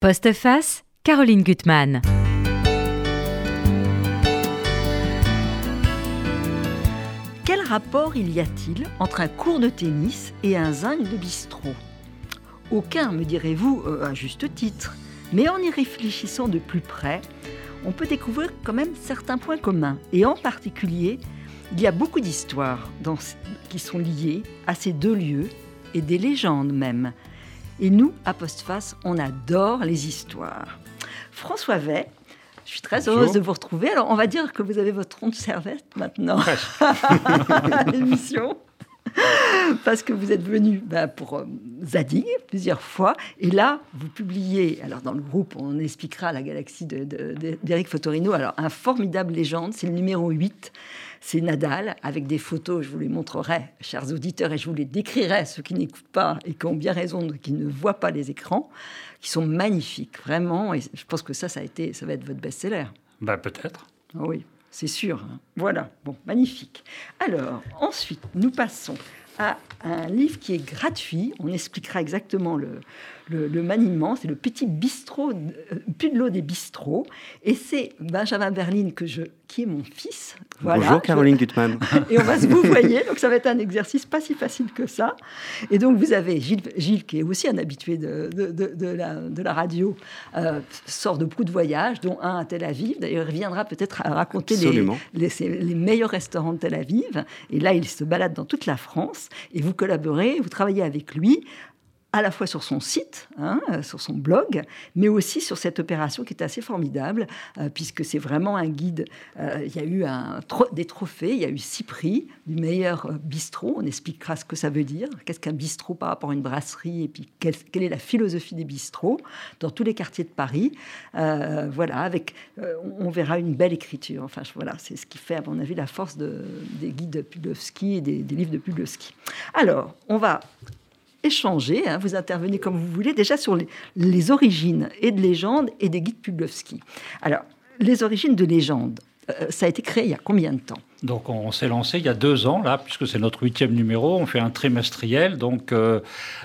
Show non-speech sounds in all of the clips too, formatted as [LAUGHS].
Postface, Caroline Gutmann. Quel rapport il y a-t-il entre un cours de tennis et un zinc de bistrot? Aucun, me direz-vous, euh, à juste titre. Mais en y réfléchissant de plus près, on peut découvrir quand même certains points communs. Et en particulier, il y a beaucoup d'histoires qui sont liées à ces deux lieux et des légendes même. Et nous, à Postface, on adore les histoires. François Vey, je suis très heureuse de vous retrouver. Alors, on va dire que vous avez votre ronde servette maintenant [LAUGHS] à l'émission. Parce que vous êtes venu ben, pour euh, Zadig plusieurs fois. Et là, vous publiez, alors dans le groupe, on expliquera la galaxie d'Éric Fotorino. Alors, un formidable légende, c'est le numéro 8 c'est Nadal, avec des photos, je vous les montrerai, chers auditeurs, et je vous les décrirai, ceux qui n'écoutent pas et qui ont bien raison, qui ne voient pas les écrans, qui sont magnifiques, vraiment. Et je pense que ça, ça, a été, ça va être votre best-seller. Bah, peut-être. Ah oui, c'est sûr. Voilà, bon, magnifique. Alors, ensuite, nous passons à un livre qui est gratuit. On expliquera exactement le, le, maniement, c'est le petit bistrot, euh, Pudlo des bistrots. Et c'est Benjamin Berlin que je, qui est mon fils. Bonjour Caroline Gutmann. [LAUGHS] et on va se vous voyez, donc ça va être un exercice pas si facile que ça. Et donc vous avez Gilles, Gilles qui est aussi un habitué de, de, de, la, de la, radio, euh, sort de beaucoup de voyages, dont un à Tel Aviv. D'ailleurs, il viendra peut-être à raconter les, les, les, meilleurs restaurants de Tel Aviv. Et là, il se balade dans toute la France. Et vous collaborez, vous travaillez avec lui à la fois sur son site, hein, euh, sur son blog, mais aussi sur cette opération qui est assez formidable, euh, puisque c'est vraiment un guide. Euh, il y a eu des trophées, il y a eu six prix du meilleur bistrot. On expliquera ce que ça veut dire, qu'est-ce qu'un bistrot par rapport à une brasserie, et puis quelle, est la philosophie des bistrots dans tous les quartiers de Paris. voilà, avec, on verra une belle écriture. Enfin, voilà, c'est ce qui fait, à mon avis, la force de, des guides de Pudlowski et des, des livres de Pudlowski. Alors, on va échanger, hein, vous intervenez comme vous voulez, déjà sur les, origines et de légendes et des guides Pudlowski. Alors, les origines de légendes, euh, ça a été créé il y a combien de temps? Donc on s'est lancé il y a deux ans, là, puisque c'est notre huitième numéro, on fait un trimestriel. Donc euh,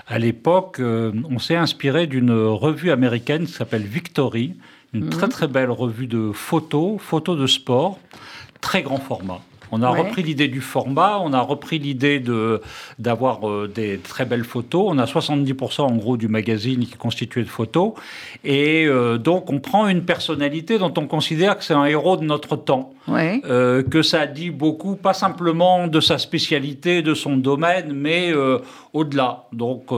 à l'époque, euh, on s'est inspiré d'une revue américaine qui s'appelle Victory, une mhm. très très belle revue de photos, photos de sport, très grand format. On a repris l'idée du format, on a repris l'idée de d'avoir euh, des très belles photos. On a 70% en gros du magazine qui est constitué de photos. Et euh, donc on prend une personnalité dont on considère que c'est un héros de notre temps. Euh, que ça dit beaucoup, pas simplement de sa spécialité, de son domaine, mais au-delà. Donc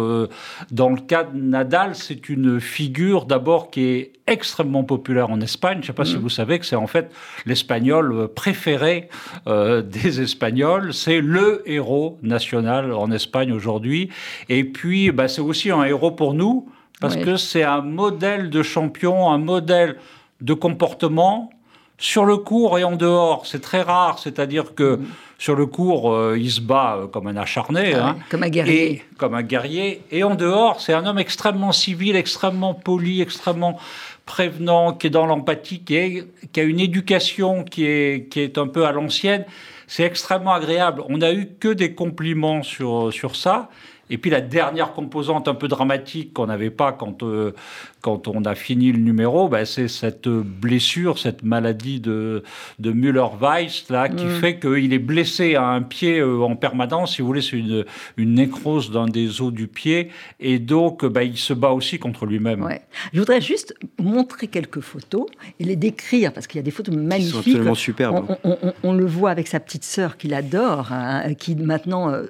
dans le cas de Nadal, c'est une figure d'abord qui est extrêmement populaire en Espagne. Je ne sais pas si mm. vous savez que c'est en fait l'espagnol préféré euh, [LAUGHS] des Espagnols. C'est le héros national en Espagne aujourd'hui. Et puis, bah, c'est aussi un héros pour nous parce que c'est un modèle de champion, un modèle de comportement sur le cours et en dehors. C'est très rare, c'est-à-dire que mm. Sur le cours, euh, il se bat euh, comme un acharné, ah hein. comme un guerrier. Et, comme un guerrier. Et en dehors, c'est un homme extrêmement civil, extrêmement poli, extrêmement prévenant, qui est dans l'empathie, qui, qui, a une éducation qui est, qui est un peu à l'ancienne. C'est extrêmement agréable. On n'a eu que des compliments sur, sur ça. Et puis la dernière composante un peu dramatique qu'on n'avait pas quand, euh, quand on a fini le numéro, ben, c'est cette blessure, cette maladie de, de Müller-Weiss là, qui mm. fait qu'il est blessé à un pied euh, en permanence. Si vous voulez, c'est une, une nécrose d'un des os du pied. Et donc, ben, il se bat aussi contre lui-même. Ouais. Je voudrais juste montrer quelques photos et les décrire, parce qu'il y a des photos magnifiques. Ils sont absolument superbes. On, le voit avec sa petite sœur qu'il adore, hein, qui maintenant, euh,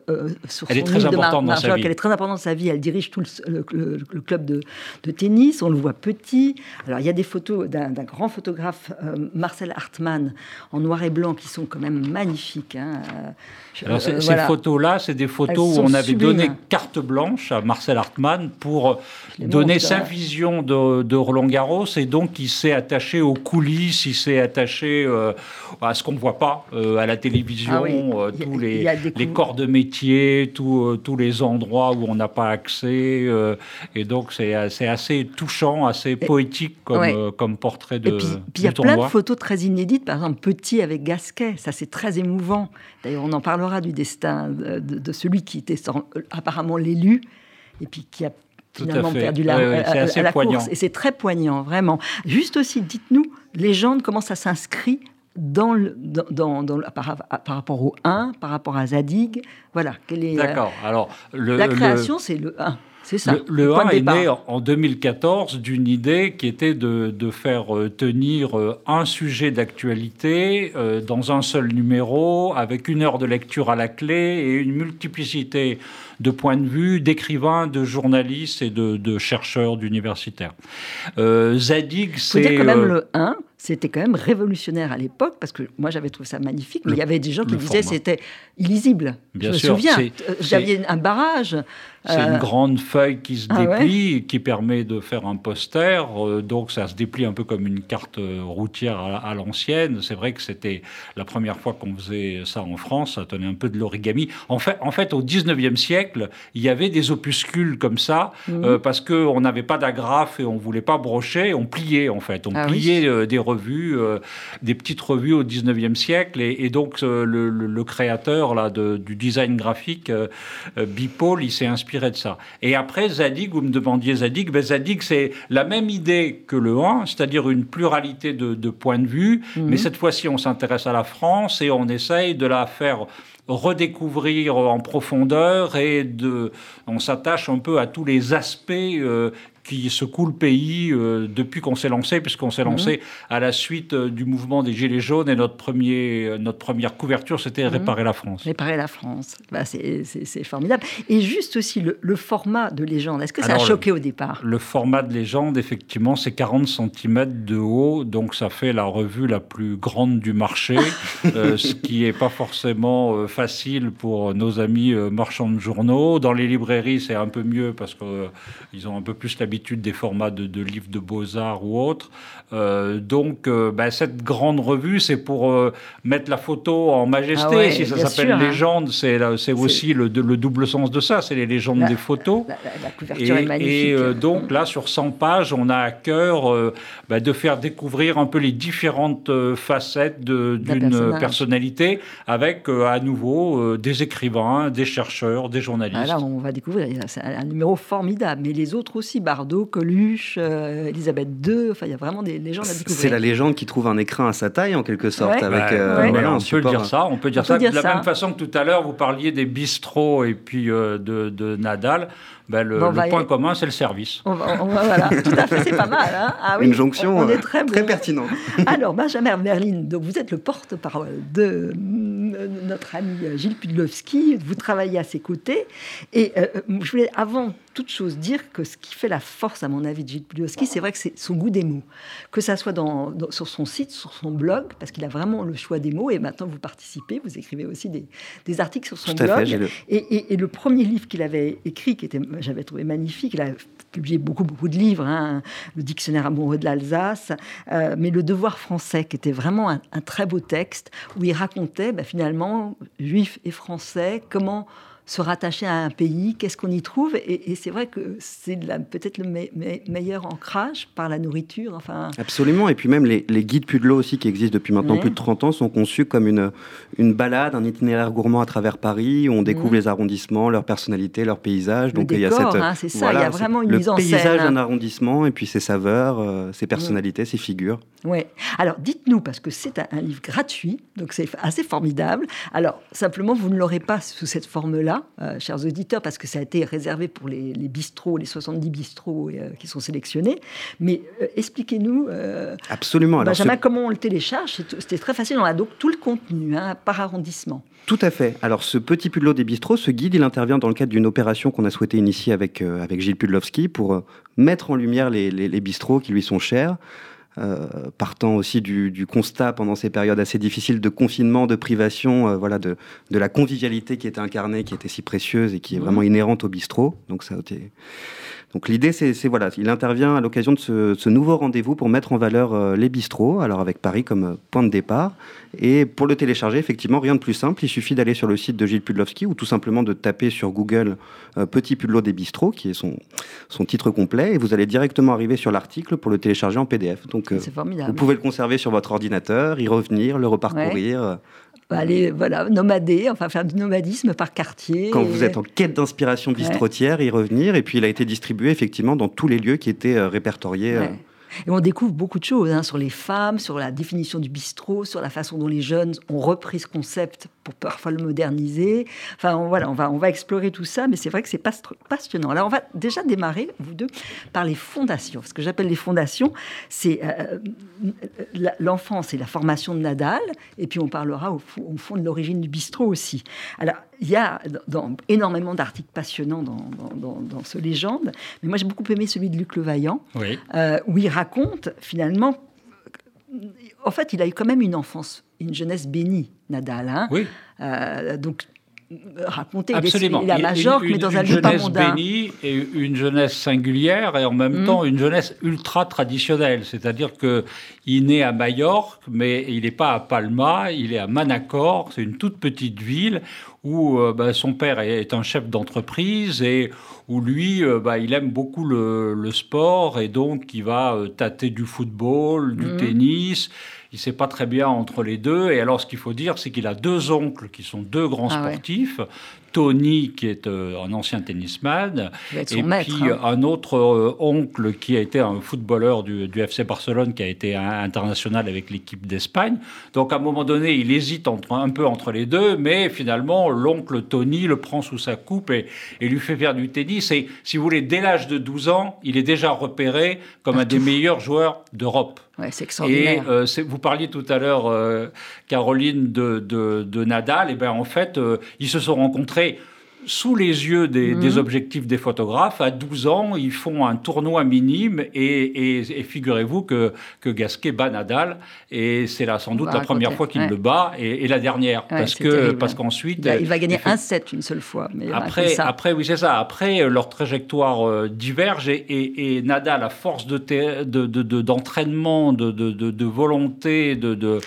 sur Elle son est très importante dans sa vie. Elle est très importante dans sa vie. Elle dirige tout le, le club de, de tennis on le voit petit. Alors, il y a des photos d'un grand photographe, euh, Marcel Hartmann, en noir et blanc, qui sont quand même magnifiques. Hein. Alors, ces, euh, photos-là, c'est des photos où on avait donné carte blanche à Marcel Hartmann pour donner sa vision de, Roland Garros. Et donc, il s'est attaché aux coulisses, il s'est attaché euh, à ce qu'on ne voit pas à la télévision, ah tous les, les, corps de métier, tous les endroits où on n'a pas accès. et donc, c'est assez touchant assez poétique comme, euh, comme portrait de. Et puis il y a plein de photos très inédites, par exemple Petit avec Gasquet, ça c'est très émouvant. D'ailleurs, on en parlera du destin de, celui qui était apparemment l'élu et puis qui a finalement perdu la, à, la course. Et c'est très poignant, vraiment. Juste aussi, dites-nous, légende, comment ça s'inscrit dans, le, dans, dans, par, rapport au 1, par rapport à Zadig. Voilà. D'accord. Alors, le, la création, c'est le 1. Ça, le, 1 est né en 2014 d'une idée qui était de, de faire euh, tenir euh, un sujet d'actualité euh, dans un seul numéro, avec une heure de lecture à la clé et une multiplicité de points de vue d'écrivains, de journalistes et de, de chercheurs, d'universitaires. Zadig, c'est... quand même le 1, c'était quand même révolutionnaire à l'époque, parce que moi j'avais trouvé ça magnifique, mais il y avait des gens qui disaient que c'était illisible. Bien Je sûr, me souviens, j'avais un barrage. C'est une grande feuille qui se ah déplie, qui permet de faire un poster. Euh, donc ça se déplie un peu comme une carte routière à, l'ancienne. C'est vrai que c'était la première fois qu'on faisait ça en France. Ça tenait un peu de l'origami. En fait, en fait, au 19e siècle, il y avait des opuscules comme ça, mhm. euh, parce qu'on n'avait pas d'agrafe et on voulait pas brocher. On pliait, en fait. On ah pliait euh, des revues, des petites revues au 19e siècle. Et, donc, le, créateur là, du design graphique, Bipol, il s'est inspiré de ça. Et après, Zadig, vous me demandiez Zadig, ben Zadig, c'est la même idée que le 1, c'est-à-dire une pluralité de, points de vue, mhm. mais cette fois-ci, on s'intéresse à la France et on essaye de la faire redécouvrir en profondeur et de, on s'attache un peu à tous les aspects euh, qui secoue le pays euh, depuis qu'on s'est lancé, puisqu'on s'est lancé mhm. à la suite euh, du mouvement des Gilets jaunes et notre, premier, euh, notre première couverture, c'était mhm. Réparer la France. Réparer la France, bah, c'est formidable. Et juste aussi le, format de légende, est-ce que ça a choqué au départ? Le format de légende, effectivement, c'est 40 cm de haut, donc ça fait la revue la plus grande du marché, [LAUGHS] ce qui n'est pas forcément facile pour nos amis marchands de journaux. Dans les librairies, c'est un peu mieux parce qu'ils ont un peu plus l'habitude des formats de, livres de beaux-arts ou autres. Euh, donc, euh, bah, cette grande revue, c'est pour euh, mettre la photo en majesté. Ah si ça s'appelle hein. légende, c'est aussi le, le, double sens de ça, c'est les légendes des photos. La, couverture et, est magnifique. Et donc là, sur 100 pages, on a à cœur bah, de faire découvrir un peu les différentes facettes d'une personnalité, avec à nouveau des écrivains, des chercheurs, des journalistes. Ah, là, on va découvrir, c'est un numéro formidable, mais les autres aussi, Bardot, Coluche, Elisabeth II, enfin il y a vraiment des légendes à découvrir. C'est la légende qui trouve un écran à sa taille en quelque sorte. Avec, euh, on peut dire ça. On peut dire ça. de la même façon que tout à l'heure, vous parliez des bistrots et puis euh, de, de, Nadal. Ben, le, point commun, c'est le service. voilà, [LAUGHS] tout à fait, c'est pas mal. Hein. ah, oui, Une jonction on, est euh, très, très pertinente. [LAUGHS] Alors, Benjamin Merlin, donc vous êtes le porte-parole de notre ami Gilles Pudlowski. Vous travaillez à ses côtés. Et je voulais, avant toute chose dire que ce qui fait la force, à mon avis, de Gilles Pudlowski, c'est vrai que c'est son goût des mots. Que ça soit dans, sur son site, sur son blog, parce qu'il a vraiment le choix des mots. Et maintenant, vous participez, vous écrivez aussi des, des articles sur son blog. le... Et, et, le premier livre qu'il avait écrit, qui était, j'avais trouvé magnifique, il a publié beaucoup, beaucoup de livres, hein, le Dictionnaire amoureux de l'Alsace, euh, mais Le Devoir français, qui était vraiment un, très beau texte, où il racontait bah, finalement, juifs et français, comment se rattacher à un pays, qu'est-ce qu'on y trouve? Et, c'est vrai que c'est peut-être le meilleur ancrage par la nourriture. Enfin... Absolument. Et puis même les, guides Pudlo aussi, qui existent depuis maintenant plus de 30 ans, sont conçus comme une, une balade, un itinéraire gourmand à travers Paris, où on découvre les arrondissements, leurs personnalités, leurs paysages. Donc il y a cette, hein, c'est ça, il y a vraiment une mise en scène. Le paysage d'un arrondissement, et puis ses saveurs, euh, ses personnalités, ses figures. Oui. Alors dites-nous, parce que c'est un, un livre gratuit, donc c'est assez formidable. Alors simplement, vous ne l'aurez pas sous cette forme-là euh, chers auditeurs, parce que ça a été réservé pour les, bistrots, les 70 bistrots euh, qui sont sélectionnés. Mais euh, expliquez-nous, Absolument. Benjamin, comment on le télécharge? C'était très facile, on a donc tout le contenu hein, par arrondissement. Tout à fait. Alors, ce petit Pudlot des bistrots, ce guide, il intervient dans le cadre d'une opération qu'on a souhaité initier avec, avec Gilles Pudlowski pour mettre en lumière les, les bistrots qui lui sont chers. Euh, partant aussi du, constat pendant ces périodes assez difficiles de confinement, de privation, euh, voilà, de, de, la convivialité qui était incarnée, qui était si précieuse et qui est vraiment inhérente au bistrot. Donc ça l'idée, c'est voilà, il intervient à l'occasion de ce, nouveau rendez-vous pour mettre en valeur euh, les bistrots, alors avec Paris comme point de départ. Et pour le télécharger, effectivement, rien de plus simple. Il suffit d'aller sur le site de Gilles Pudlowski ou tout simplement de taper sur Google Petit Pudlot des bistrots, qui est son, son titre complet, et vous allez directement arriver sur l'article pour le télécharger en PDF. Donc vous pouvez le conserver sur votre ordinateur, y revenir, le reparcourir aller voilà, nomader, enfin faire du nomadisme par quartier. Quand vous êtes en quête d'inspiration bistrotière, y revenir. Et puis il a été distribué effectivement dans tous les lieux qui étaient euh, répertoriés. Ouais. Et on découvre beaucoup de choses hein, sur les femmes, sur la définition du bistrot, sur la façon dont les jeunes ont repris ce concept pour parfois le moderniser. Enfin, on, voilà, on va, on va explorer tout ça, mais c'est vrai que c'est passionnant. Alors, on va déjà démarrer, vous deux, par les fondations. Ce que j'appelle les fondations, c'est euh, l'enfance et la formation de Nadal, et puis on parlera au, au fond de l'origine du bistrot aussi. Alors, il y a dans, énormément d'articles passionnants dans, ce légende, mais moi j'ai beaucoup aimé celui de Luc Levaillant, oui. euh, où il raconte finalement. En fait, il a eu quand même une enfance, une jeunesse bénie, Nadal. Hein oui. Euh, donc, raconter. Absolument. Il est, il est à Majorque, une, mais dans une un lieu pas mondain. bénie et une jeunesse singulière et en même Mm. temps une jeunesse ultra traditionnelle. C'est-à-dire que il naît à Majorque, mais il n'est pas à Palma, il est à Manacor. C'est une toute petite ville où euh, bah, son père est, un chef d'entreprise et où lui, euh, bah, il aime beaucoup le, le, sport et donc il va euh, tâter du football, du Mm. tennis. Il ne sait pas très bien entre les deux. Et alors, ce qu'il faut dire, c'est qu'il a deux oncles qui sont deux grands Ah ouais. sportifs. Tony, qui est euh, un ancien tennisman, et maître. puis hein. un autre euh, oncle qui a été un footballeur du, du FC Barcelone, qui a été un- international avec l'équipe d'Espagne. Donc à un moment donné, il hésite entre, un peu entre les deux, mais finalement, l'oncle Tony le prend sous sa coupe et, et lui fait faire du tennis. Et si vous voulez, dès l'âge de 12 ans, il est déjà repéré comme un des meilleurs joueurs d'Europe. C'est Et extraordinaire. euh, c'est- vous parliez tout à l'heure, euh, Caroline, de, Nadal. Et ben en fait, euh, ils se sont rencontrés sous les yeux des, Mhm. des objectifs des photographes. À 12 ans, ils font un tournoi minime et, et- et figurez-vous que, que Gasquet bat Nadal. Et c'est là sans doute la première fois qu'il ouais. le bat et, et la dernière. Ouais, parce que terrible. parce qu'ensuite... il, va, il va gagner un set une seule fois. Mais après, ça. après, oui, c'est ça. Après, euh, leur trajectoire euh, diverge et, Nadal, à force de te- de- de- de- d'entraînement, de, de, volonté, de,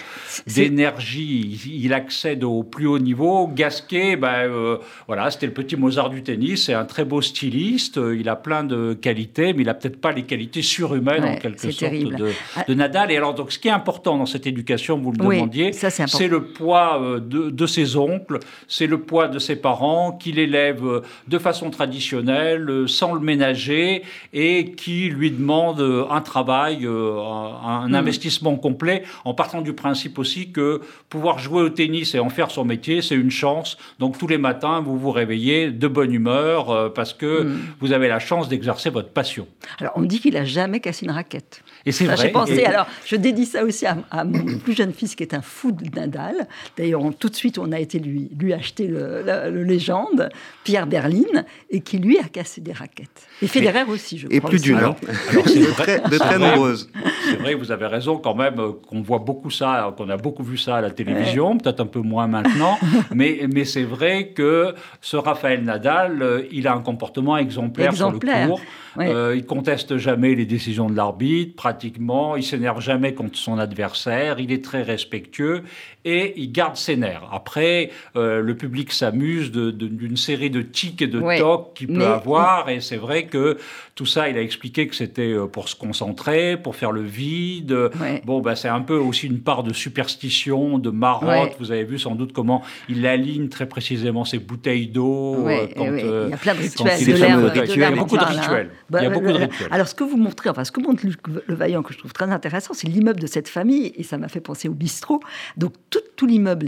d'énergie, il, il accède au plus haut niveau. Gasquet, ben, euh, voilà, c'était le petit Mozart du tennis. C'est un très beau styliste. euh, Il a plein de qualités, mais il a peut-être pas les qualités surhumaines Ouais, en quelque sorte de, Ah. de Nadal. Et alors, donc, ce qui est important dans cette éducation, vous le Oui, demandiez, c'est le poids euh, de, de ses oncles, c'est le poids de ses parents, qu'il élève euh, de façon traditionnelle, sans le ménager, et qui lui demande un travail, un, Mhm. investissement complet, en partant du principe aussi que pouvoir jouer au tennis et en faire son métier, c'est une chance. Donc tous les matins, vous vous réveillez de bonne humeur, euh, parce que Mhm. vous avez la chance d'exercer votre passion. Alors, on me dit qu'il a jamais cassé une raquette. Et c'est Ça, vrai. J'ai pensé, Et- alors je dédie ça aussi à, à mon [COUGHS] plus jeune fils qui est un fou de Nadal. D'ailleurs, on- tout de suite, on a été lui, lui acheter le, légende, Pierre Berlin, et qui lui a cassé des raquettes. Et Federer aussi, je Et crois. plus aussi. d'une. Alors- alors, c'est de vrai- très, de c'est très vrai. nombreuses. C'est vrai, vous avez raison quand même euh, qu'on voit beaucoup ça, qu'on a beaucoup vu ça à la télévision, peut-être un peu moins maintenant, [LAUGHS] mais, mais c'est vrai que ce Raphaël Nadal, euh, il a un comportement exemplaire, sur Exemplaire, le court. ouais. Euh, il conteste jamais les décisions de l'arbitre, pratiquement. Il s'énerve jamais contre son adversaire. Il est très respectueux et il garde ses nerfs. Après, euh, le public s'amuse d'une série de tics et de Ouais, tocs qu'il peut mais- avoir. Et c'est vrai que tout ça, il a expliqué que c'était euh, pour se concentrer, pour faire le vide. Ouais. Bon, bah, c'est un peu aussi une part de superstition, de marotte. Ouais. Vous avez vu sans doute comment il aligne très précisément ses bouteilles d'eau. Ouais, euh, euh, il y a plein de quand rituels. il de est l'air- fameux de rituel. l'air Il y a beaucoup de hein. rituels. Bah, Il y a beaucoup de euh, rituels. Alors, ce que vous montrez, enfin, ce que montre Luc Le Vaillant, que je trouve très intéressant, c'est l'immeuble de cette famille, et ça m'a fait penser au bistrot. Donc, tout, tout l'immeuble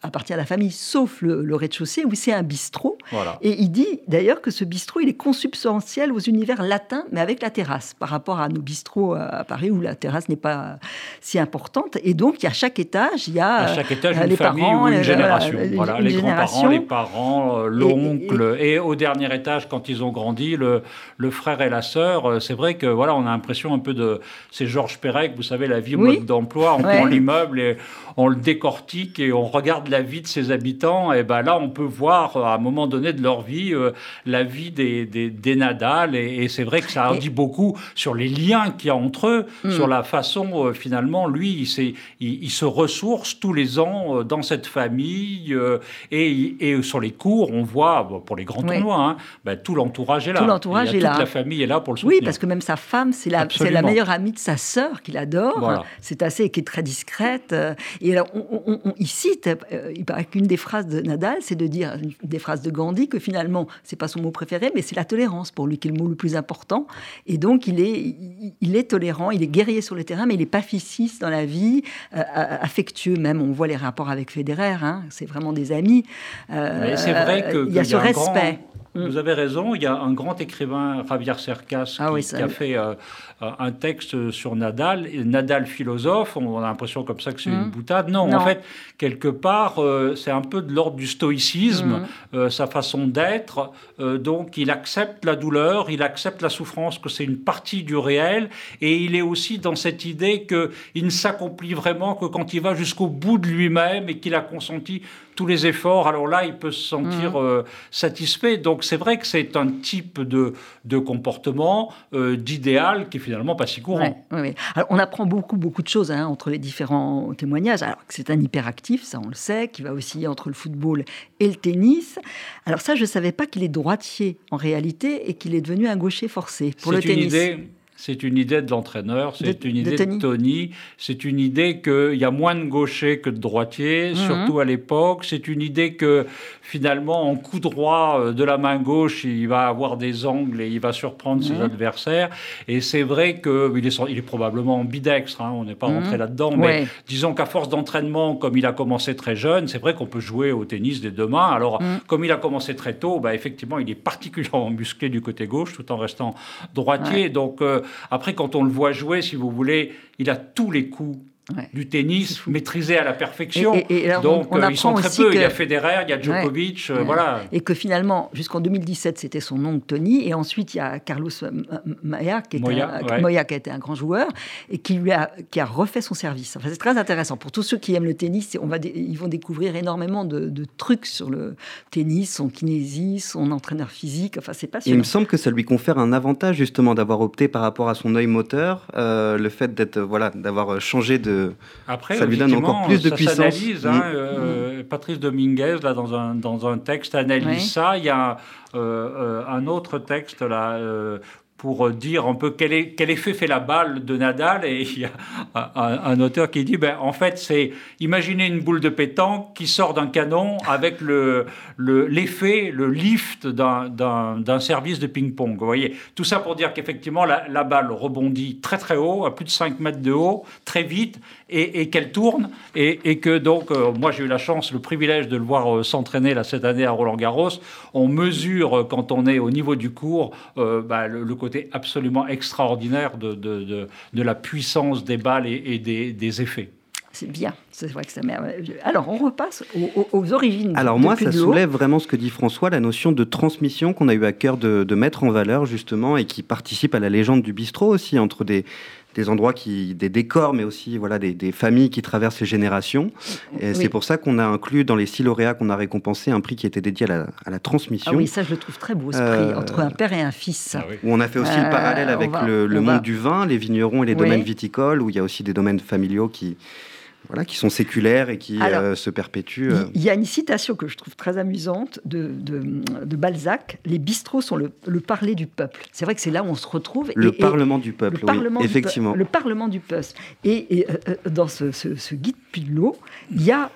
appartient à la famille, sauf le, le rez-de-chaussée, où c'est un bistrot. Voilà. Et il dit d'ailleurs que ce bistrot, il est consubstantiel aux univers latins, mais avec la terrasse, par rapport à nos bistrots euh, à Paris, où la terrasse n'est pas si importante. Et donc, il y a à chaque étage, il y a À chaque étage, euh, une les famille parents, ou une les- génération. voilà, Voilà, une les grands-parents, les parents, euh, l'oncle. Et, au dernier étage, quand ils ont grandi, le, le frère et la sœur. Euh, C'est vrai que voilà, on a l'impression un peu de. C'est Georges Perec, vous savez, la vie au Oui. mode d'emploi. On Ouais. prend l'immeuble et on le décortique et on regarde la vie de ses habitants. Et ben là, on peut voir euh, à un moment donné de leur vie euh, la vie des, des, des Nadal. Et, et c'est vrai que ça en Et- dit beaucoup sur les liens qu'il y a entre eux. mm. sur la façon, finalement, lui, il, il, se ressource tous les ans dans cette famille. Et, et, sur les cours, on voit, pour les grands tournois, hein, ben, tout l'entourage est là. Tout l'entourage est là. Toute la famille est là pour le soutenir. Oui, parce que même sa femme, c'est la, la meilleure amie de sa sœur qu'il adore. C'est assez, qui est très discrète. Et alors, on, il cite, il paraît qu'une des phrases de Nadal, c'est de dire, des phrases de Gandhi, que finalement, c'est pas son mot préféré, mais c'est la tolérance pour lui qui est le mot le plus important. Et donc, il est, il, est tolérant, il est guerrier sur le terrain, mais il est pacifiste dans la vie, euh, affectueux même. On voit les rapports avec Federer, hein, c'est vraiment des amis. Euh, c'est vrai qu'il y a ce respect. Vous mm. avez raison, il y a un grand écrivain, Javier Cercas, ah qui, a fait euh, un texte sur Nadal. Nadal philosophe, on a l'impression comme ça que c'est une mm. boutade. Non, en fait, quelque part, euh, c'est un peu de l'ordre du stoïcisme, mm. euh, sa façon d'être. donc, il accepte la douleur, il accepte la souffrance, que c'est une partie du réel. Et il est aussi dans cette idée qu'il ne s'accomplit vraiment que quand il va jusqu'au bout de lui-même et qu'il a consenti tous les efforts, alors là, il peut se sentir euh, satisfait. Donc c'est vrai que c'est un type de, de comportement, euh, d'idéal, qui est finalement pas si courant. Alors, on apprend beaucoup, beaucoup de choses hein, entre les différents témoignages. Alors que c'est un hyperactif, ça on le sait, qui va aussi entre le football et le tennis. Alors ça, je ne savais pas qu'il est droitier en réalité et qu'il est devenu un gaucher forcé pour le tennis. Idée c'est une idée de l'entraîneur, c'est une idée de Tony, c'est une idée qu'il y a moins de gauchers que de droitiers, mhm. surtout à l'époque. C'est une idée que finalement, en coup droit euh, de la main gauche, il va avoir des angles et il va surprendre ses mhm. adversaires. Et c'est vrai qu'il est, il est probablement ambidextre, hein, on n'est pas rentré mhm. là-dedans, mais disons qu'à force d'entraînement, comme il a commencé très jeune, c'est vrai qu'on peut jouer au tennis des deux mains. Alors, comme il a commencé très tôt, bah, effectivement, il est particulièrement [LAUGHS] musclé du côté gauche tout en restant droitier. Donc, euh, après, quand on le voit jouer, si vous voulez, il a tous les coups du tennis maîtrisé à la perfection. Donc euh, ils sont très peu. Il y a Federer, il y a Djokovic, euh, voilà. Et que finalement, jusqu'en 2017, c'était son oncle Tony, et ensuite il y a Carlos Moya qui, Moya, qui a été un grand joueur et qui lui a qui a refait son service. Enfin, c'est très intéressant pour tous ceux qui aiment le tennis. On va ils vont découvrir énormément de, trucs sur le tennis, son kinésie, son entraîneur physique. Enfin, c'est passionnant. Il me semble que ça lui confère un avantage justement d'avoir opté par rapport à son œil moteur, euh, le fait d'être voilà d'avoir changé de après, ça lui donne encore plus de puissance. Hein, mm. euh, Patrice Dominguez, là, dans un, dans un texte, analyse ça. Il y a euh, euh, un autre texte là, pour dire un peu quel, effet fait la balle de Nadal. Et il y a un, auteur qui dit, ben, en fait, c'est imaginer une boule de pétanque qui sort d'un canon avec le, l'effet, le, lift d'un, service de ping-pong. Vous voyez, tout ça pour dire qu'effectivement, la, la, balle rebondit très très haut, à plus de 5 mètres de haut, très vite, et, qu'elle tourne. Et, que donc, euh, moi j'ai eu la chance, le privilège de le voir euh, s'entraîner là, cette année à Roland-Garros. On mesure, euh, quand on est au niveau du cours, bah, le, côté absolument extraordinaire de, de, de, la puissance des balles et, des, des effets. C'est bien, c'est vrai que c'est merveilleux. Alors, on repasse aux, origines. Alors, moi, ça soulève vraiment ce que dit François, la notion de transmission qu'on a eu à cœur de, de, mettre en valeur, justement, et qui participe à la légende du bistrot aussi, entre des, des endroits qui, des décors, mais aussi voilà des, familles qui traversent les générations. Et c'est pour ça qu'on a inclus dans les six lauréats qu'on a récompensé un prix qui était dédié à la, transmission. Ah oui, ça je le trouve très beau ce prix euh, entre un père et un fils. Ah où on a fait aussi le parallèle euh, avec le, monde du vin, les vignerons et les domaines viticoles, où il y a aussi des domaines familiaux qui voilà, qui sont séculaires et qui euh, se perpétuent. Il y a une citation que je trouve très amusante de, de, Balzac Les bistrots sont le, le parler du peuple. C'est vrai que c'est là où on se retrouve. Le Parlement du peuple, oui, effectivement. le Parlement du peuple. Et, euh, euh, dans ce, ce, guide Pilot, il y a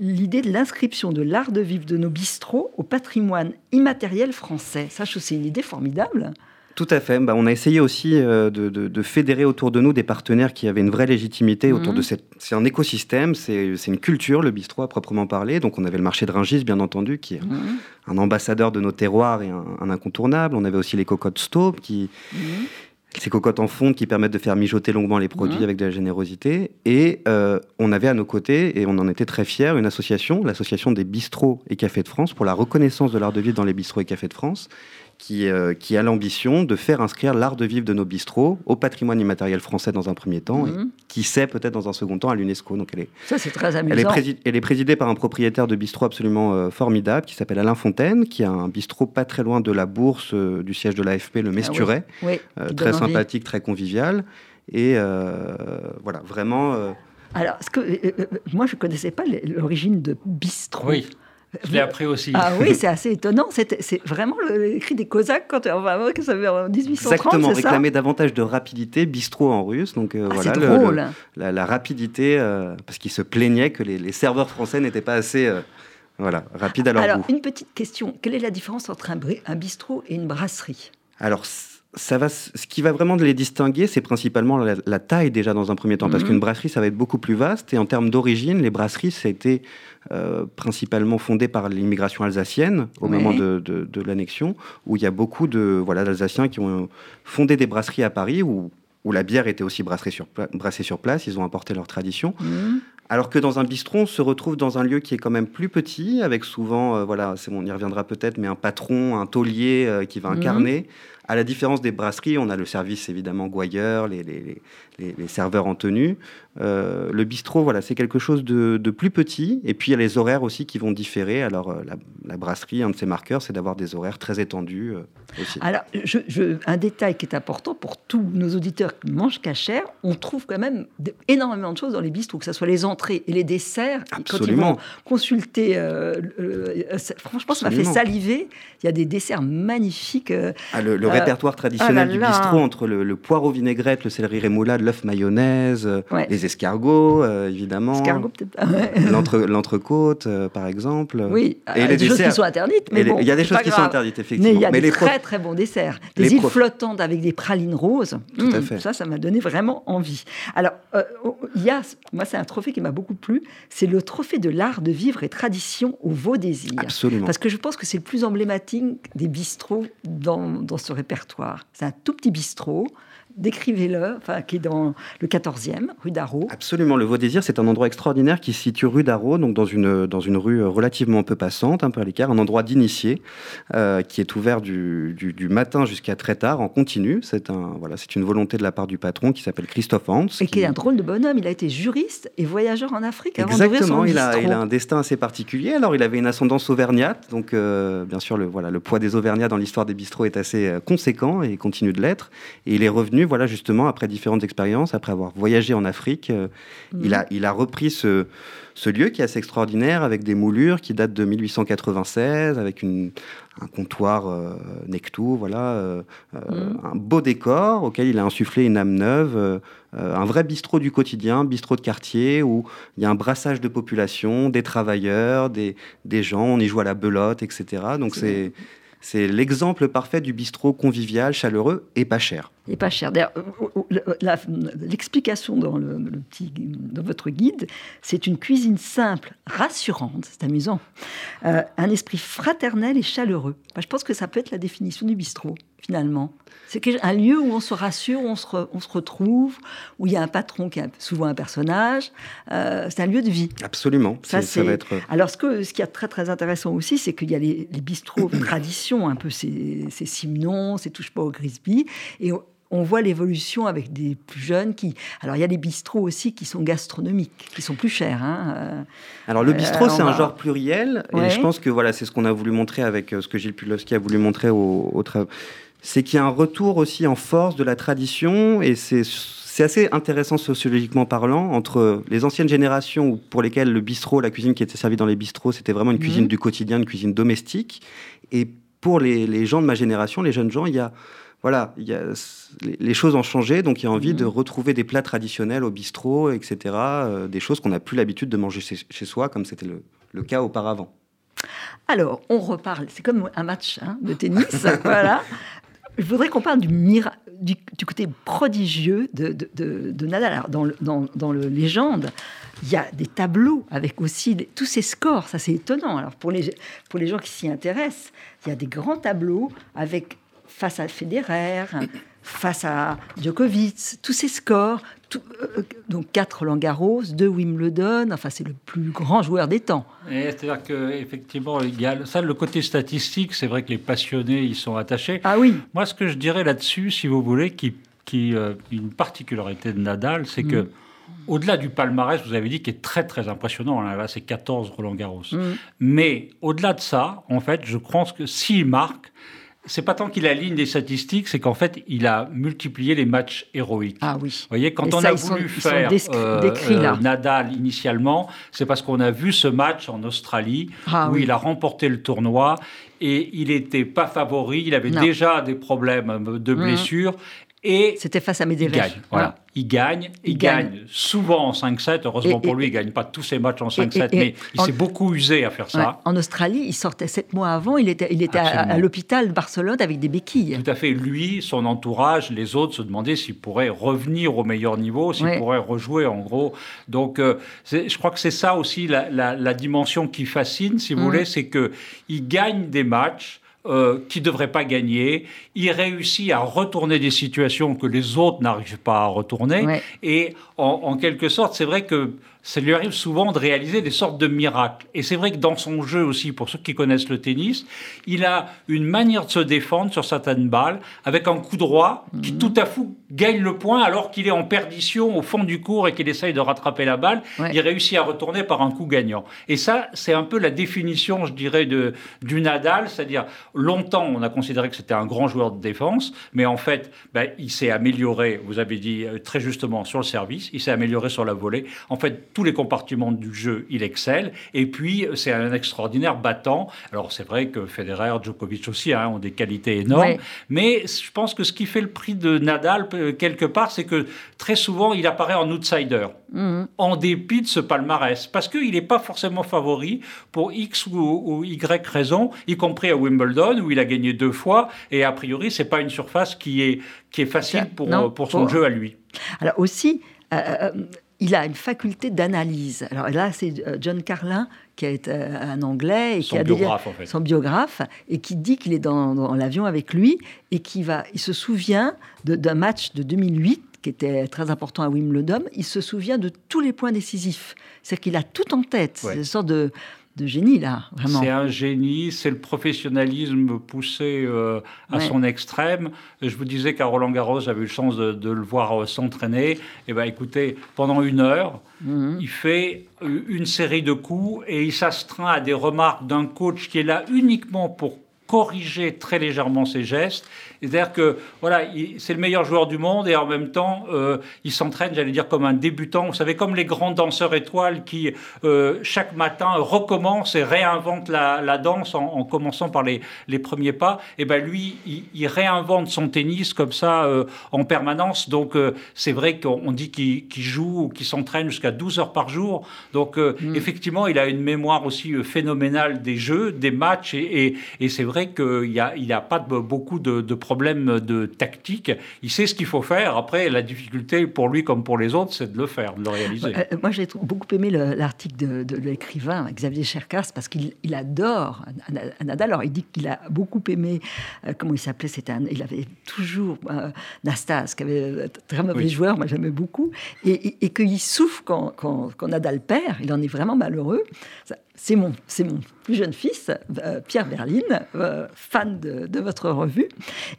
l'idée de l'inscription de l'art de vivre de nos bistrots au patrimoine immatériel français. Ça, c'est une idée formidable. Tout à fait. Bah, on a essayé aussi euh, de, fédérer autour de nous des partenaires qui avaient une vraie légitimité autour de mhm. cette. C'est un écosystème, c'est une culture, le bistrot à proprement parler. Donc on avait le marché de Ringis, bien entendu, qui est mhm. un ambassadeur de nos terroirs et un, incontournable. On avait aussi les cocottes Staub, qui. Mhm. Ces cocottes en fonte qui permettent de faire mijoter longuement les produits avec de la générosité. Et euh, on avait à nos côtés, et on en était très fiers, une association, l'association des bistrots et cafés de France, pour la reconnaissance de l'art de vivre dans les bistrots et cafés de France, qui, euh, qui a l'ambition de faire inscrire l'art de vivre de nos bistrots au patrimoine immatériel français dans un premier temps, et mhm. qui sait peut-être dans un second temps à l'UNESCO. Donc elle est, Ça, c'est très amusant. Elle est, présidée par un propriétaire de bistrot absolument euh, formidable qui s'appelle Alain Fontaine, qui a un bistrot pas très loin de la bourse euh, du siège de l'AFP, le ah Mesturet, très sympathique, très convivial. Et voilà, vraiment. Alors, ce que, moi, je ne connaissais pas l'origine de bistrot. Oui. Je l'ai appris aussi. Ah oui, c'est assez étonnant. C'est vraiment l'écrit des Cosaques quand enfin, que ça avait en 1830. Exactement, réclamer davantage de rapidité, bistrot en russe. Donc euh, ah, voilà, drôle. la, rapidité, euh, parce qu'ils se plaignaient que les, serveurs français n'étaient pas assez euh, voilà, rapides à leur Alors, une petite question. Quelle est la différence entre un, un bistrot et une brasserie? Alors, ça va, ce qui va vraiment les distinguer, c'est principalement la, taille déjà dans un premier temps, parce mhm. qu'une brasserie, ça va être beaucoup plus vaste. Et en termes d'origine, les brasseries, ça a été euh, principalement fondé par l'immigration alsacienne au moment de, de, l'annexion, où il y a beaucoup de voilà d'Alsaciens qui ont fondé des brasseries à Paris, où, où la bière était aussi brassée sur, brassée sur place. Ils ont apporté leur tradition. Mhm. Alors que dans un bistrot, on se retrouve dans un lieu qui est quand même plus petit, avec souvent, euh, voilà, on y reviendra peut-être, mais un patron, un taulier euh, qui va mhm. incarner. À la différence des brasseries, on a le service évidemment gouailleur, les, les, les, serveurs en tenue. Euh, le bistrot, voilà, c'est quelque chose de, plus petit. Et puis il y a les horaires aussi qui vont différer. Alors euh, la, brasserie, un de ses marqueurs, c'est d'avoir des horaires très étendus euh, aussi. Alors je, un détail qui est important pour tous nos auditeurs qui mangent cachère, on trouve quand même énormément de choses dans les bistrots, que ce soit les entrées et les desserts. Absolument. Quand ils consulter, franchement, ça m'a fait saliver. Il y a des desserts magnifiques. Ah, le, répertoire traditionnel ah du bistrot entre le, le poireau vinaigrette, le céleri rémoulade, l'œuf mayonnaise, euh, les escargots, euh, évidemment. Escargots, peut-être [LAUGHS] L'entrecôte, euh, par exemple. Oui, il y a des choses qui sont interdites, mais bon, Il y a des choses qui sont interdites, effectivement. Mais il y a des très, très bons desserts. Des îles flottantes avec des pralines roses. Tout à mmh, fait. Ça, ça m'a donné vraiment envie. Alors, il y a, moi, c'est un trophée qui m'a beaucoup plu. C'est le trophée de l'art de vivre et tradition au Vaudésir. Absolument. Parce que je pense que c'est le plus emblématique des bistrots dans, dans ce répertoire. C'est un tout petit bistrot décrivez-le, enfin, qui est dans le 14e, rue d'Arrault. Absolument, le Vaudésir, c'est un endroit extraordinaire qui se situe rue d'Arrault, donc dans une, dans une rue relativement peu passante, un peu à l'écart, un endroit d'initié, euh, qui est ouvert du, du, matin jusqu'à très tard, en continu. C'est un, voilà, une volonté de la part du patron qui s'appelle Christophe Hans. Et qui est un drôle de bonhomme, il a été juriste et voyageur en Afrique avant Exactement, il a, il a un destin assez particulier. Alors, il avait une ascendance auvergnate, donc euh, bien sûr, le, voilà, le poids des auvergnats dans l'histoire des bistrots est assez euh, conséquent et continue de l'être. Et il est revenu voilà, justement, après différentes expériences, après avoir voyagé en Afrique, euh, il, a, il a repris ce, ce lieu qui est assez extraordinaire, avec des moulures qui datent de 1896, avec une, un comptoir euh, Nectou, voilà, euh, mm. un beau décor auquel il a insufflé une âme neuve, un vrai bistrot du quotidien, bistrot de quartier, où il y a un brassage de population, des travailleurs, des, des gens, on y joue à la belote, etc. Donc c'est c'est l'exemple parfait du bistrot convivial, chaleureux et pas cher. Et pas cher. D'ailleurs, l'explication dans, le, petit, dans votre guide, c'est une cuisine simple, rassurante, c'est amusant, euh, un esprit fraternel et chaleureux. je pense que ça peut être la définition du bistrot, finalement. C'est un lieu où on se rassure, où on se, on se retrouve, où il y a un patron qui est souvent un personnage. Euh, c'est un lieu de vie. Absolument. Ça, va être... Alors, ce, que, ce qui est très très intéressant aussi, c'est qu'il y a les, bistrots [CLEARS THROAT] tradition, un peu ces, ces Simons, ces touche pas au Grisby, et on voit l'évolution avec des plus jeunes qui. Alors, il y a des bistrots aussi qui sont gastronomiques, qui sont plus chers. Hein, euh, Alors, le bistrot, c'est un genre pluriel. Et je pense que voilà, c'est ce qu'on a voulu montrer avec euh, ce que Gilles Pudlowski a voulu montrer au, au travail c'est qu'il y a un retour aussi en force de la tradition et c'est assez intéressant sociologiquement parlant entre les anciennes générations pour lesquelles le bistrot, la cuisine qui était servie dans les bistrots, c'était vraiment une cuisine mhm. du quotidien, une cuisine domestique. Et pour les, gens de ma génération, les jeunes gens, il y a voilà, il y a, les choses ont changé, donc il y a envie de mhm. retrouver des plats traditionnels au bistrot, etc. Euh, des choses qu'on n'a plus l'habitude de manger chez, soi, comme c'était le, le, cas auparavant. Alors, on reparle, c'est comme un match hein, de tennis, [LAUGHS] voilà. Je voudrais qu'on parle du, du, côté prodigieux de, de, Nadal. dans, le, dans, le Légende, il y a des tableaux avec aussi tous ces scores. Ça, c'est étonnant. Alors, pour les, pour les gens qui s'y intéressent, il y a des grands tableaux avec face à Federer, face à Djokovic, tous ces scores, euh, donc 4 Roland Garros, 2 Wimbledon, enfin c'est le plus grand joueur des temps. C'est-à-dire qu'effectivement, ça, le côté statistique, c'est vrai que les passionnés y sont attachés. Ah oui. Moi, ce que je dirais là-dessus, si vous voulez, qui, qui euh, une particularité de Nadal, c'est que mm. au-delà du palmarès, vous avez dit qui est très très impressionnant, là, là c'est 14 Roland Garros. Mm. Mais au-delà de ça, en fait, je pense que s'il marque, c'est pas tant qu'il aligne des statistiques, c'est qu'en fait, il a multiplié les matchs héroïques. Ah oui. Vous voyez, quand on a voulu faire euh, Nadal initialement, c'est parce qu'on a vu ce match en Australie ah où il a remporté le tournoi et il n'était pas favori, il avait déjà des problèmes de mmh. blessures et c'était face à Medvedev. Il gagne, voilà. Il gagne, il, gagne. souvent en 5-7. Heureusement pour lui, il ne gagne pas tous ses matchs en 5-7, mais il s'est beaucoup usé à faire ça. En Australie, il sortait sept mois avant, il était, il était à, l'hôpital de Barcelone avec des béquilles. Tout à fait. Lui, son entourage, les autres se demandaient s'il pourrait revenir au meilleur niveau, s'il pourrait rejouer en gros. Donc, euh, je crois que c'est ça aussi la, dimension qui fascine, si vous mm. voulez, c'est qu'il gagne des matchs euh, qui ne devrait pas gagner. Il réussit à retourner des situations que les autres n'arrivent pas à retourner. Et en, quelque sorte, c'est vrai que ça lui arrive souvent de réaliser des sortes de miracles. Et c'est vrai que dans son jeu aussi, pour ceux qui connaissent le tennis, il a une manière de se défendre sur certaines balles avec un coup droit qui mhm. tout à coup gagne le point alors qu'il est en perdition au fond du cours et qu'il essaye de rattraper la balle. Il réussit à retourner par un coup gagnant. Et ça, c'est un peu la définition, je dirais, de, du Nadal. C'est-à-dire, longtemps, on a considéré que c'était un grand joueur de défense, mais en fait, ben, il s'est amélioré, vous avez dit euh, très justement, sur le service, il s'est amélioré sur la volée. En fait, tous les compartiments du jeu, il excelle. Et puis, c'est un extraordinaire battant. Alors, c'est vrai que Federer, Djokovic aussi hein, ont des qualités énormes. Mais je pense que ce qui fait le prix de Nadal, euh, quelque part, c'est que très souvent, il apparaît en outsider. Mhm. En dépit de ce palmarès. Parce qu'il n'est pas forcément favori pour X ou, Y raison, y compris à Wimbledon, où il a gagné deux fois. Et a priori, c'est pas une surface qui est, qui est facile pour, pour son jeu à lui. Alors aussi, euh, il a une faculté d'analyse. Alors là, c'est euh, John Carlin, qui est euh, un Anglais et son qui a biographe, en fait. son biographe, et qui dit qu'il est dans, l'avion avec lui et qui va, il se souvient d'un match de 2008 qui était très important à Wimbledon. Il se souvient de tous les points décisifs. C'est qu'il a tout en tête. C'est une sorte de de génie, là, vraiment. C'est un génie, c'est le professionnalisme poussé euh, à son extrême. Je vous disais qu'à Roland Garros, j'avais eu la chance de, le voir euh, s'entraîner. Et eh ben, écoutez, pendant une heure, mhm. il fait une série de coups et il s'astreint à des remarques d'un coach qui est là uniquement pour corriger très légèrement ses gestes. C'est-à-dire que voilà, c'est le meilleur joueur du monde et en même temps, euh, il s'entraîne, j'allais dire, comme un débutant. Vous savez, comme les grands danseurs étoiles qui, euh, chaque matin, recommencent et réinventent la, danse en, commençant par les, les, premiers pas. Et ben lui, il, réinvente son tennis comme ça euh, en permanence. Donc, c'est vrai qu'on dit qu'il joue ou qu'il s'entraîne jusqu'à 12 heures par jour. Donc, mm. effectivement, il a une mémoire aussi phénoménale des jeux, des matchs. Et, et, c'est vrai qu'il n'y a, pas beaucoup de, de problème de tactique. Il sait ce qu'il faut faire. Après, la difficulté pour lui comme pour les autres, c'est de le faire, de le réaliser. Euh, moi, j'ai beaucoup aimé l'article de, l'écrivain Xavier Cherkas parce qu'il adore Nadal. Alors, il dit qu'il a beaucoup aimé, euh, comment il s'appelait C'était Il avait toujours euh, Nastas, qui avait très mauvais joueur, moi j'aimais beaucoup, et, et, qu'il souffre quand, quand, quand, Nadal perd. Il en est vraiment malheureux. C'est mon, c'est mon plus jeune fils, euh, Pierre Berline, euh, fan de, votre revue,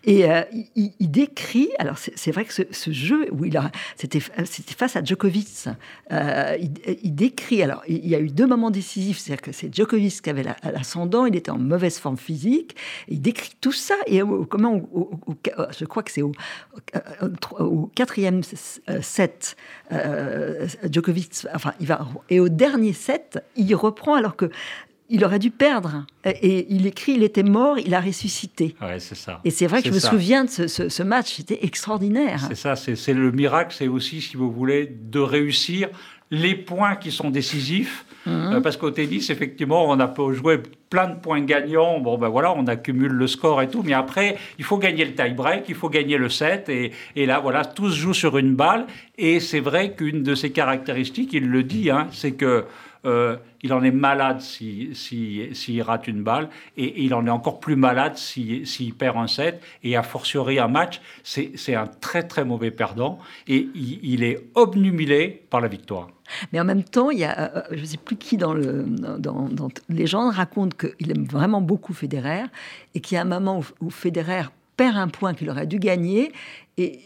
et euh, il, décrit. Alors c'est, vrai que ce, jeu où il c'était, face à Djokovic. Il, décrit. Alors il y a eu deux moments décisifs, c'est-à-dire que c'est Djokovic qui avait l'ascendant, il était en mauvaise forme physique. Il décrit tout ça et comment, je crois que c'est au quatrième set, Djokovic, enfin il va et au dernier set, il reprend alors que il aurait dû perdre. Et il écrit, il était mort, il a ressuscité. Ouais, c'est ça. Et c'est vrai que je me souviens de ce, match, c'était extraordinaire. C'est ça, c'est le miracle, c'est aussi, si vous voulez, de réussir les points qui sont décisifs. Mhm. Euh, parce qu'au tennis, effectivement, on a joué plein de points gagnants. Bon, ben voilà, on accumule le score et tout. Mais après, il faut gagner le tie-break, il faut gagner le set. Et, et, là, voilà, tout se joue sur une balle. Et c'est vrai qu'une de ses caractéristiques, il le dit, hein, c'est que euh, il en est malade s'il si, rate une balle, et, il en est encore plus malade s'il perd un set, et a fortiori un match, c'est un très très mauvais perdant, et il, est obnubilé par la victoire. Mais en même temps, il y a, euh, je ne sais plus qui dans, le, dans, les gens raconte qu'il aime vraiment beaucoup Federer, et qu'il y a un moment où, où Federer perd un point qu'il aurait dû gagner, et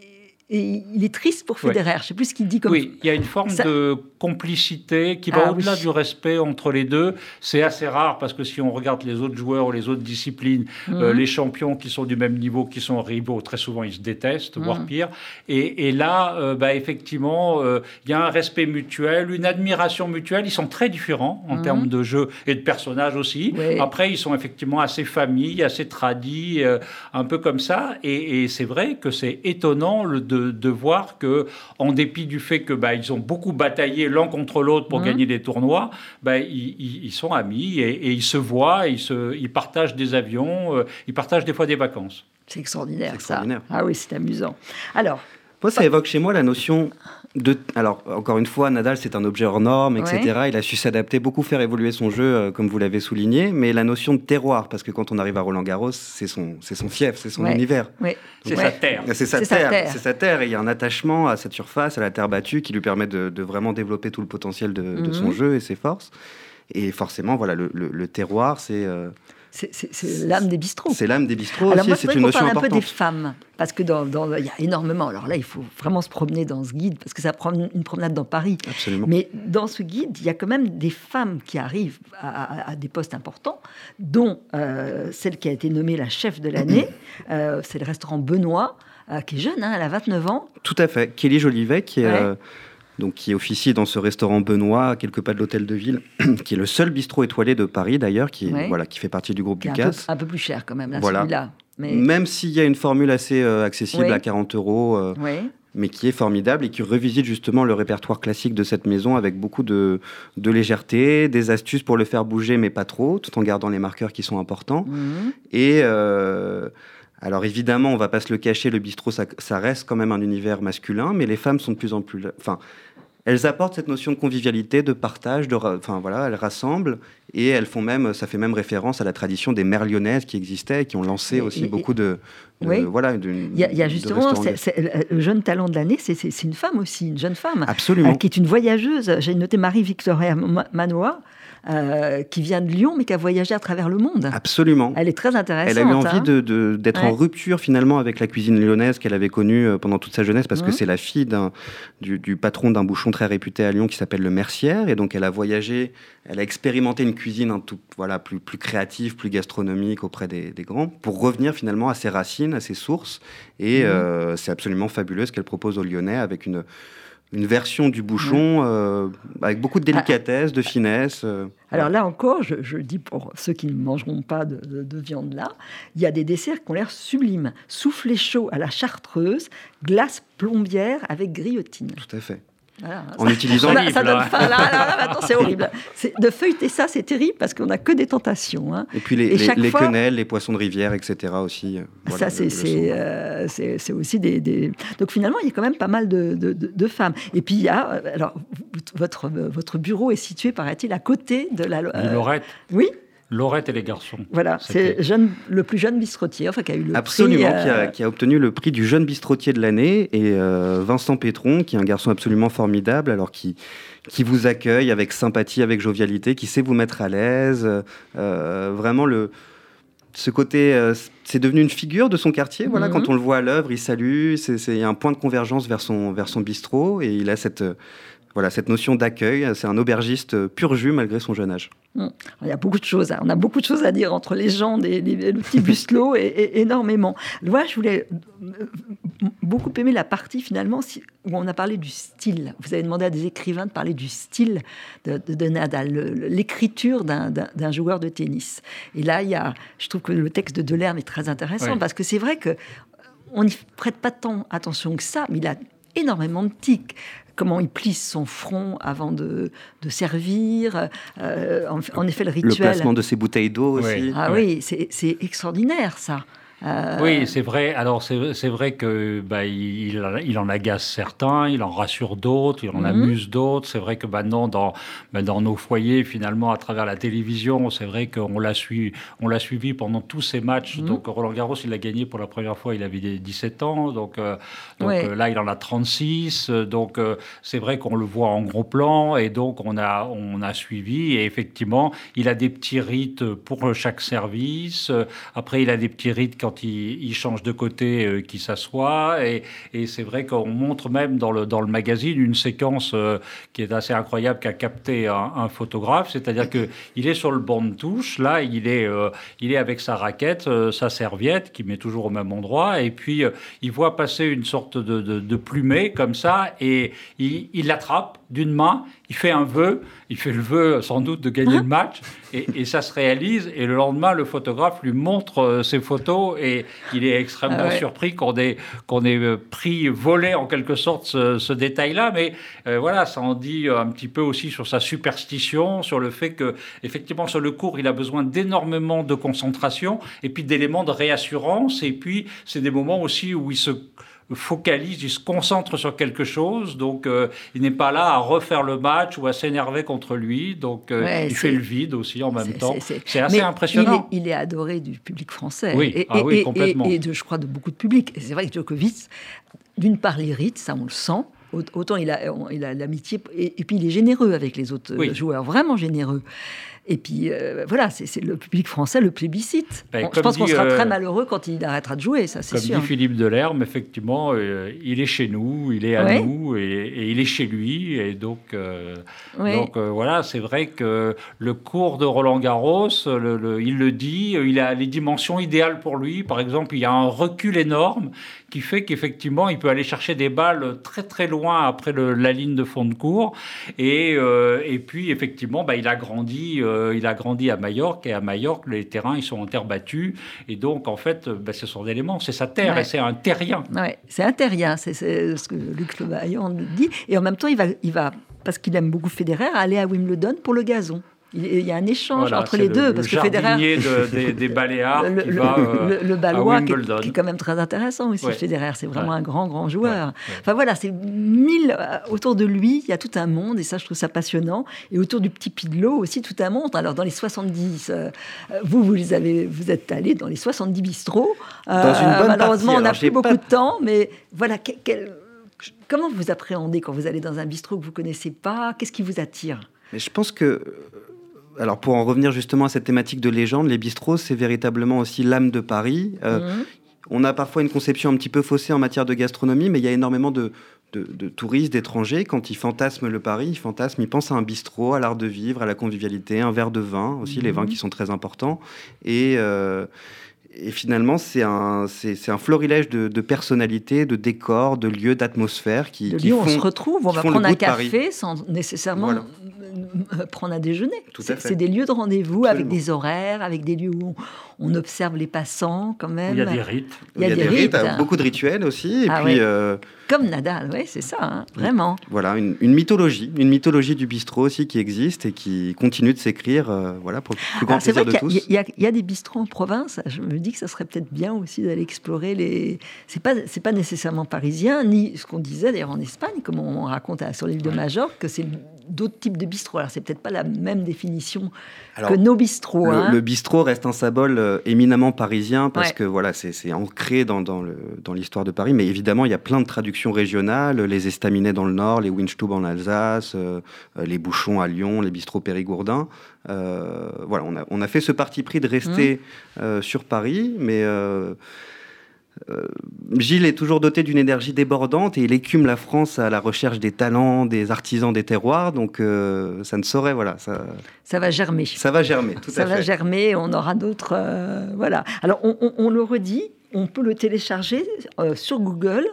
et il est triste pour Federer. Je ne sais plus ce qu'il dit comme Oui, il y a une forme de complicité qui va ah au-delà du respect entre les deux. C'est assez rare parce que si on regarde les autres joueurs ou les autres disciplines, euh, mhm. les champions qui sont du même niveau, qui sont rivaux, très souvent ils se détestent, voire mhm. pire. Et, là, euh, bah, effectivement, euh, il y a un respect mutuel, une admiration mutuelle. Ils sont très différents en mhm. termes de jeu et de personnages aussi. Après, ils sont effectivement assez famille, assez tradis, un peu comme ça. Et, et c'est vrai que c'est étonnant de de, voir que, en dépit du fait que bah, ils ont beaucoup bataillé l'un contre l'autre pour mmh. gagner des tournois, bah, ils, sont amis et, ils se voient, ils, se, ils partagent des avions, euh, ils partagent des fois des vacances. C'est extraordinaire, extraordinaire, ça. Ah oui, c'est amusant. Alors. Moi, ça évoque chez moi la notion alors, encore une fois, Nadal, c'est un objet hors norme, etc. Il a su s'adapter, beaucoup faire évoluer son jeu, euh, comme vous l'avez souligné. Mais la notion de terroir, parce que quand on arrive à Roland Garros, c'est son, c'est son fief, c'est son univers. C'est sa terre. C'est sa, terre. C'est sa terre. Et il y a un attachement à cette surface, à la terre battue, qui lui permet de, vraiment développer tout le potentiel de, son mhm. jeu et ses forces. Et forcément, voilà, le, terroir, c'est. Euh, c'est l'âme des bistrots. C'est l'âme des bistrots aussi, c'est une notion importante. un peu des femmes, parce que dans, il y a énormément. Alors là, il faut vraiment se promener dans ce guide, parce que ça prend une promenade dans Paris. Absolument. Mais dans ce guide, il y a quand même des femmes qui arrivent à, des postes importants, dont euh, celle qui a été nommée la chef de l'année. [CLEARS THROAT] Euh, c'est le restaurant Benoît, euh, qui est jeune, hein, elle a 29 ans. Tout à fait. Kelly Jolivet, qui est donc qui officie dans ce restaurant Benoît, à quelques pas de l'hôtel de ville, [CLEARS THROAT] qui est le seul bistrot étoilé de Paris d'ailleurs, qui, voilà, qui fait partie du groupe Ducasse. Un, un peu plus cher quand même, là, celui-là. Mais... Même s'il y a une formule assez euh, accessible à 40 euros, euh, mais qui est formidable et qui revisite justement le répertoire classique de cette maison avec beaucoup de, de légèreté, des astuces pour le faire bouger, mais pas trop, tout en gardant les marqueurs qui sont importants. Mhm. Et. Euh, alors évidemment, on va pas se le cacher, le bistrot, ça, ça, reste quand même un univers masculin, mais les femmes sont de plus en plus... Enfin, elles apportent cette notion de convivialité, de partage, de, enfin voilà, elles rassemblent et elles font même, ça fait même référence à la tradition des mères lyonnaises qui existaient et qui ont lancé aussi beaucoup de, oui. voilà, il y, a, justement le jeune talent de l'année, c'est une femme aussi, une jeune femme, absolument, euh, qui est une voyageuse. J'ai noté Marie Victoria Manoa. Euh, qui vient de Lyon, mais qui a voyagé à travers le monde. Absolument. Elle est très intéressante. Elle a eu envie hein. d'être en rupture finalement avec la cuisine lyonnaise qu'elle avait connue euh, pendant toute sa jeunesse, parce que mhm. c'est la fille du, du, patron d'un bouchon très réputé à Lyon qui s'appelle le Mercière, et donc elle a voyagé, elle a expérimenté une cuisine un tout, voilà, plus, plus créative, plus gastronomique auprès des, grands, pour revenir finalement à ses racines, à ses sources, et mhm. euh, c'est absolument fabuleux ce qu'elle propose aux Lyonnais avec une une version du bouchon euh, avec beaucoup de délicatesse, de finesse. Euh, Alors là encore, je, dis pour ceux qui ne mangeront pas de, viande là, il y a des desserts qui ont l'air sublimes. Soufflé chaud à la chartreuse, glace plombière avec grillotine. Tout à fait en utilisant ça, ça donne faim. Là, là, là, c'est [LAUGHS] horrible. De feuilleter ça, c'est terrible parce qu'on n'a que des tentations. Hein. Et puis les, les, quenelles, les poissons de rivière, etc. aussi. Euh, ça, euh, c'est aussi des, Donc finalement, il y a quand même pas mal de, de, femmes. Et puis il y a. Euh, alors, votre, votre bureau est situé, paraît-il, à côté de la. Lorette. Oui. Laurette et les garçons. Voilà, c'est le plus jeune bistrotier, enfin qui a eu le absolument, prix. Absolument, qui, a, obtenu le prix du jeune bistrotier de l'année. Et euh, Vincent Pétron, qui est un garçon absolument formidable, alors qui, qui vous accueille avec sympathie, avec jovialité, qui sait vous mettre à l'aise. Euh, vraiment, le, ce côté, euh, c'est devenu une figure de son quartier. Voilà, mhm. quand on le voit à l'œuvre, il salue. C'est un point de convergence vers son, vers son bistrot. Et il a cette voilà, cette notion d'accueil, c'est un aubergiste pur jus malgré son jeune âge. Mmh. Il y a beaucoup de choses, hein. on a beaucoup de choses à dire entre les gens, des, petits buslots et, énormément. Moi, je voulais euh, beaucoup aimer la partie finalement où on a parlé du style. Vous avez demandé à des écrivains de parler du style de, Nadal, l'écriture d'un joueur de tennis. Et là, il y a, je trouve que le texte de Delerme est très intéressant parce que c'est vrai que on n'y prête pas tant attention que ça, mais il a énormément de tics comment il plisse son front avant de, de servir. Euh, en, effet, le rituel. Le placement de ses bouteilles d'eau aussi. Ah oui, c'est extraordinaire ça. Euh, oui, c'est vrai. Alors, c'est vrai que bah, il, il, en agace certains, il en rassure d'autres, il en mhm. amuse d'autres. C'est vrai que maintenant, dans, bah, dans nos foyers, finalement, à travers la télévision, c'est vrai qu'on l'a suivi, on l'a suivi pendant tous ces matchs. Mhm. Donc, Roland Garros, il a gagné pour la première fois, il avait 17 ans. Donc, euh, donc euh, là, il en a 36. Donc, c'est vrai qu'on le voit en gros plan. Et donc, on a, on a suivi. Et effectivement, il a des petits rites pour chaque service. Après, il a des petits rites quand quand il, il change de côté, euh, qu'il s'assoit. Et, et c'est vrai qu'on montre même dans le, dans le magazine une séquence euh, qui est assez incroyable qu'a capté un, un photographe. C'est-à-dire qu'il est sur le banc de touche. Là, il est, euh, il est avec sa raquette, euh, sa serviette, qui met toujours au même endroit. Et puis, il voit passer une sorte de, de, de plumet comme ça. Et il l'attrape d'une main. Il fait un vœu. Il fait le vœu sans doute de gagner le match. Et, et ça se réalise. Et le lendemain, le photographe lui montre ses photos. Et il est extrêmement Ah ouais. surpris qu'on ait, qu'on ait euh, pris, volé en quelque sorte ce, ce détail-là. Mais euh, voilà, ça en dit un petit peu aussi sur sa superstition, sur le fait que, effectivement, sur le cours, il a besoin d'énormément de concentration et puis d'éléments de réassurance. Et puis, c'est des moments aussi où il se focalise, il se concentre sur quelque chose, donc euh, il n'est pas là à refaire le match ou à s'énerver contre lui, donc euh, Ouais, il fait le vide aussi en même temps. c'est- assez Mais impressionnant. Il est, il est adoré du public français. Oui, et, ah et- oui, et- complètement. et- de, je crois, de beaucoup de public. C'est vrai que Djokovic, d'une part, l'irrite, ça on le sent. Au- Autant il a, il a l'amitié, et, puis il est généreux avec les autres Oui. joueurs, vraiment généreux. Et puis euh, voilà, c'est le public français le plébiscite. Ben, On- je comme pense qu'on sera euh, très malheureux quand il arrêtera de jouer, ça c'est Comme sûr. dit Philippe Delerme, effectivement, euh, il est chez nous, il est à Ouais. nous et, et il est chez lui. Et donc, euh, euh, voilà, c'est vrai que le cours de Roland Garros, le- le- il le dit, euh, il a les dimensions idéales pour lui. Par exemple, il y a un recul énorme qui fait qu'effectivement, il peut aller chercher des balles très très loin après le- la ligne de fond de cours. Et, euh, et puis, effectivement, bah, il a grandi, euh, il a grandi à Majorque et à Majorque, les terrains ils sont en terre battue. Et donc, en fait, euh, bah, c'est son élément, c'est sa terre Ouais. et c'est un terrien. Ouais, c'est un terrien, c'est ce que Luc Levaillant dit. Et en même temps, il va, il va parce qu'il aime beaucoup Federer, aller à Wimbledon pour le gazon. Il, y a un échange Voilà, entre les le- deux, le parce que Federer, de- des, [LAUGHS] des Baléares le, qui le- va euh, le- le à Balois, qui est, Wimbledon. qui est quand même très intéressant aussi, Ouais. Federer. C'est vraiment Ouais. un grand, grand joueur. Ouais, ouais. Enfin voilà, c'est mille euh, autour de lui, il y a tout un monde, et ça, je trouve ça passionnant. Et autour du petit Pidlot aussi, tout un monde. Alors dans les 70, euh, vous, vous, les avez, vous êtes allé dans les 70 bistrots. Euh, Dans une bonne malheureusement, partie. on n'a plus beaucoup pas- de temps, mais voilà, quel- comment vous appréhendez quand vous allez dans un bistrot que vous connaissez pas? Qu'est-ce qui vous attire? Mais je pense que, euh, alors pour en revenir justement à cette thématique de légende, les bistrots, c'est véritablement aussi l'âme de Paris. Euh, Mhm. On a parfois une conception un petit peu faussée en matière de gastronomie, mais il y a énormément de, de- de touristes, d'étrangers, quand ils fantasment le Paris, ils fantasment, ils pensent à un bistrot, à l'art de vivre, à la convivialité, un verre de vin, aussi les vins Mhm. qui sont très importants. Et, euh, et finalement, c'est un, c'est, c'est un florilège de, de personnalités, de décors, de lieux, d'atmosphères qui, De qui on font... se retrouve, on va prendre un café sans nécessairement Voilà. [LAUGHS] prendre un déjeuner. Tout à C'est fait. c'est des lieux de rendez-vous avec des horaires, avec des lieux où on, on observe les passants quand même. Il y a des rites. Il y a des rites, hein. beaucoup de rituels aussi, et Ah puis ouais. euh, Comme Nadal, oui, c'est ça, hein, vraiment. voilà une, une mythologie, une mythologie du bistrot aussi qui existe et qui continue de s'écrire, euh, voilà pour le plus grand Ah, plaisir de tous. il y a- il y a des bistrots en province. Je me dis que ça serait peut-être bien aussi d'aller explorer les. C'est pas c'est pas nécessairement parisien ni ce qu'on disait d'ailleurs en Espagne, comme on raconte sur l'île de Majorque, que c'est d'autres types de bistrots. Alors c'est peut-être pas la même définition Alors, que nos bistrots. Le, hein. le bistrot reste un symbole euh, éminemment parisien parce Ouais. que voilà, c'est ancré dans, dans le- dans l'histoire de Paris. Mais évidemment, il y a plein de traductions régionales les estaminets dans le Nord, les Winstub en Alsace, euh, euh, les bouchons à Lyon, les bistrots périgourdins. Euh, voilà, on a, on a fait ce parti pris de rester Mmh. euh, sur Paris, mais. Euh, Gilles est toujours doté d'une énergie débordante et il écume la France à la recherche des talents, des artisans, des terroirs. Donc euh, ça ne saurait, voilà, ça, Ça va germer. ça va germer. Tout ça à va fait. germer, on aura d'autres. euh, voilà. Alors, on, on- on le redit, on peut le télécharger euh, sur Google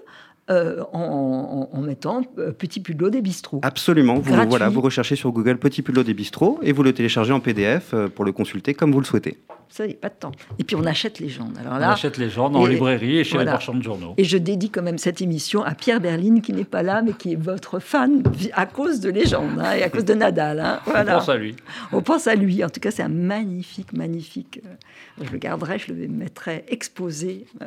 euh, en, en- en mettant euh, Petit Pudot des bistrots. Absolument. Vous, Gratuit. voilà, vous recherchez sur Google Petit Pulot des bistrots et vous le téléchargez en PDF euh, pour le consulter comme vous le souhaitez. Ça, il n'y a pas de temps. Et puis, on achète les gens. Alors On là, achète les gens en librairie et chez voilà. les marchands de journaux. et je dédie quand même cette émission à Pierre Berline, qui n'est pas là, mais qui est votre fan à cause de Légende hein, et à cause de Nadal. hein. On pense à lui. On pense à lui. En tout cas, c'est un magnifique, magnifique. Je le garderai, je le mettrai exposé euh,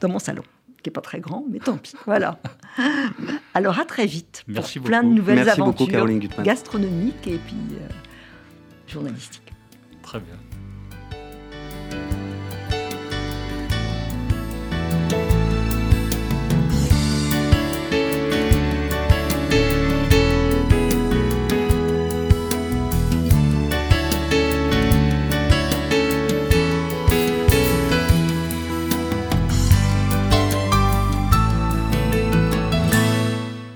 dans mon salon, qui n'est pas très grand, mais tant pis. Voilà. [LAUGHS] Alors, à très vite Merci pour plein de nouvelles Merci aventures gastronomiques et puis euh, journalistiques. Très bien.